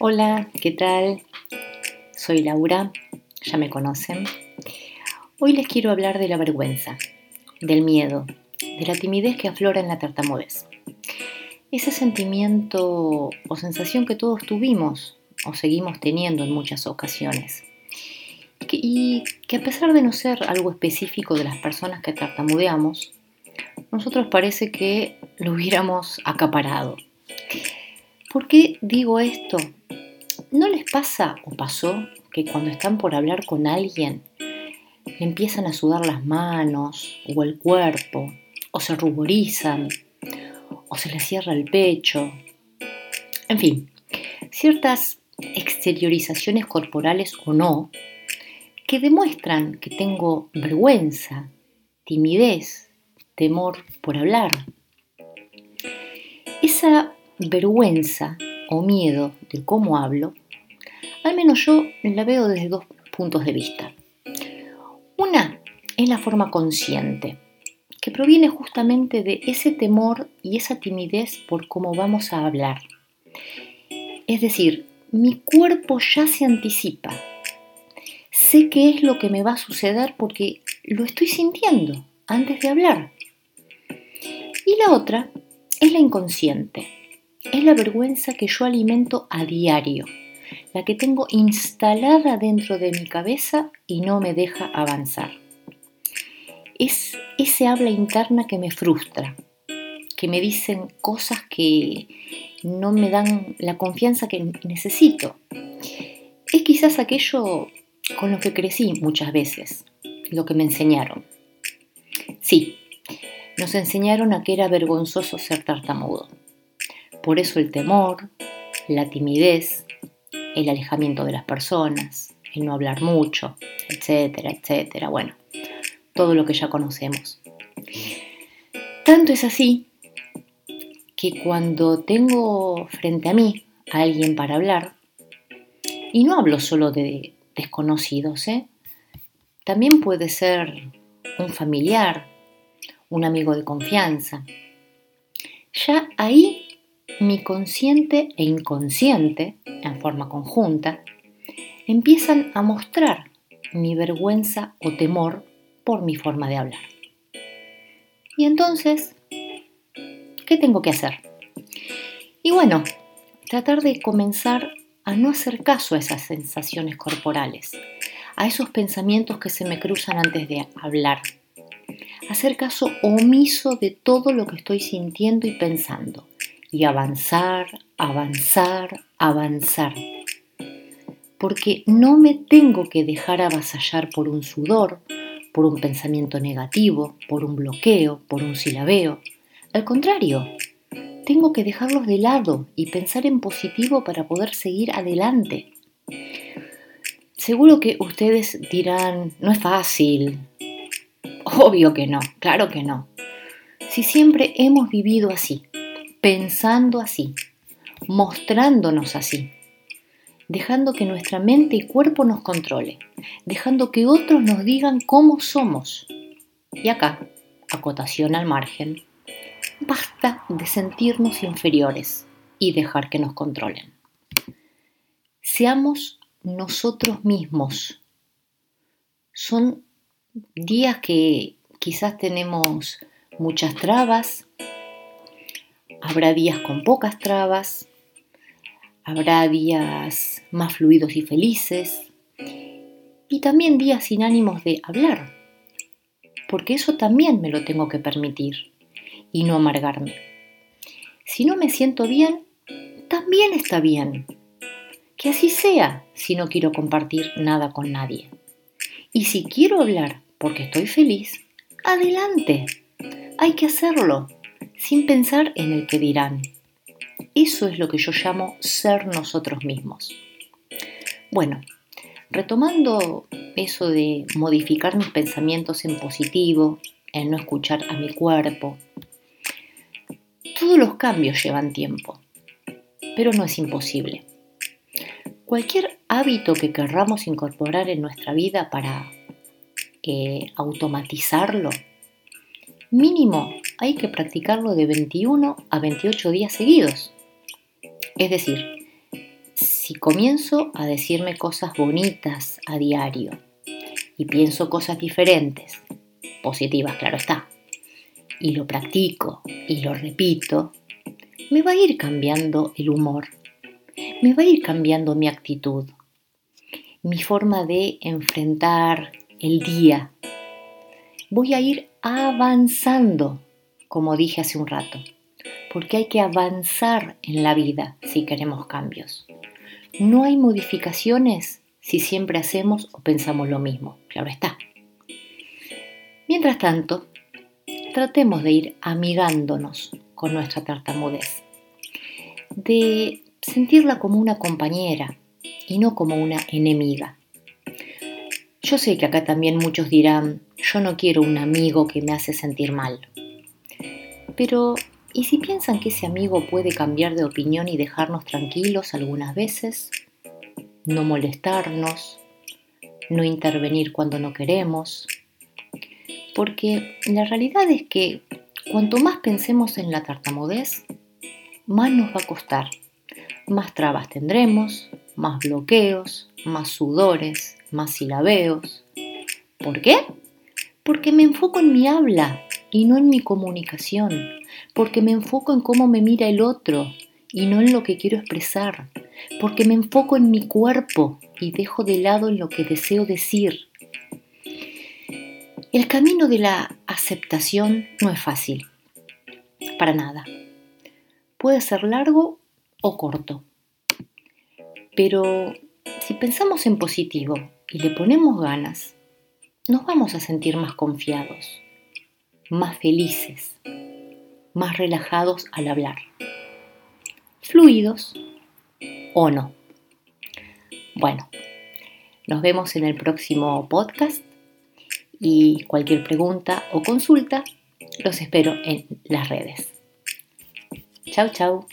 Hola, ¿qué tal? Soy Laura, ya me conocen. Hoy les quiero hablar de la vergüenza, del miedo, de la timidez que aflora en la tartamudez. Ese sentimiento o sensación que todos tuvimos o seguimos teniendo en muchas ocasiones. Y que a pesar de no ser algo específico de las personas que tartamudeamos, nosotros parece que lo hubiéramos acaparado. ¿Por qué digo esto? ¿No les pasa o pasó que cuando están por hablar con alguien empiezan a sudar las manos o el cuerpo o se ruborizan o se les cierra el pecho? En fin, ciertas exteriorizaciones corporales o no que demuestran que tengo vergüenza, timidez, temor por hablar. Esa vergüenza o miedo de cómo hablo, al menos yo la veo desde dos puntos de vista. Una es la forma consciente, que proviene justamente de ese temor y esa timidez por cómo vamos a hablar. Es decir, mi cuerpo ya se anticipa. Sé qué es lo que me va a suceder porque lo estoy sintiendo antes de hablar. Y la otra es la inconsciente, es la vergüenza que yo alimento a diario, la que tengo instalada dentro de mi cabeza y no me deja avanzar. Es ese habla interna que me frustra, que me dicen cosas que no me dan la confianza que necesito. Es quizás aquello con lo que crecí muchas veces, lo que me enseñaron. Sí, nos enseñaron a que era vergonzoso ser tartamudo. Por eso el temor, la timidez, el alejamiento de las personas, el no hablar mucho, etcétera, etcétera. Bueno, todo lo que ya conocemos. Tanto es así que cuando tengo frente a mí a alguien para hablar, y no hablo solo de desconocidos, ¿eh? también puede ser un familiar, un amigo de confianza. Ya ahí mi consciente e inconsciente, en forma conjunta, empiezan a mostrar mi vergüenza o temor por mi forma de hablar. Y entonces, ¿qué tengo que hacer? Y bueno, tratar de comenzar a no hacer caso a esas sensaciones corporales, a esos pensamientos que se me cruzan antes de hablar. Hacer caso omiso de todo lo que estoy sintiendo y pensando y avanzar, avanzar, avanzar. Porque no me tengo que dejar avasallar por un sudor, por un pensamiento negativo, por un bloqueo, por un silabeo. Al contrario, tengo que dejarlos de lado y pensar en positivo para poder seguir adelante. Seguro que ustedes dirán, no es fácil. Obvio que no, claro que no. Si siempre hemos vivido así, pensando así, mostrándonos así, dejando que nuestra mente y cuerpo nos controle, dejando que otros nos digan cómo somos. Y acá, acotación al margen, basta de sentirnos inferiores y dejar que nos controlen. Seamos nosotros mismos. Son días que quizás tenemos muchas trabas, Habrá días con pocas trabas, habrá días más fluidos y felices, y también días sin ánimos de hablar, porque eso también me lo tengo que permitir y no amargarme. Si no me siento bien, también está bien. Que así sea si no quiero compartir nada con nadie. Y si quiero hablar porque estoy feliz, adelante. Hay que hacerlo sin pensar en el que dirán. Eso es lo que yo llamo ser nosotros mismos. Bueno, retomando eso de modificar mis pensamientos en positivo, en no escuchar a mi cuerpo, todos los cambios llevan tiempo, pero no es imposible. Cualquier hábito que querramos incorporar en nuestra vida para eh, automatizarlo, mínimo hay que practicarlo de 21 a 28 días seguidos. Es decir, si comienzo a decirme cosas bonitas a diario y pienso cosas diferentes, positivas, claro está, y lo practico y lo repito, me va a ir cambiando el humor, me va a ir cambiando mi actitud, mi forma de enfrentar el día. Voy a ir avanzando, como dije hace un rato, porque hay que avanzar en la vida si queremos cambios. No hay modificaciones si siempre hacemos o pensamos lo mismo, claro está. Mientras tanto, tratemos de ir amigándonos con nuestra tartamudez, de sentirla como una compañera y no como una enemiga. Yo sé que acá también muchos dirán, yo no quiero un amigo que me hace sentir mal. Pero, ¿y si piensan que ese amigo puede cambiar de opinión y dejarnos tranquilos algunas veces? No molestarnos, no intervenir cuando no queremos. Porque la realidad es que cuanto más pensemos en la tartamudez, más nos va a costar. Más trabas tendremos, más bloqueos, más sudores, más silabeos. ¿Por qué? Porque me enfoco en mi habla y no en mi comunicación, porque me enfoco en cómo me mira el otro y no en lo que quiero expresar, porque me enfoco en mi cuerpo y dejo de lado en lo que deseo decir. El camino de la aceptación no es fácil, para nada. Puede ser largo o corto, pero si pensamos en positivo y le ponemos ganas, nos vamos a sentir más confiados, más felices, más relajados al hablar, fluidos o no. Bueno, nos vemos en el próximo podcast y cualquier pregunta o consulta los espero en las redes. Chau, chau.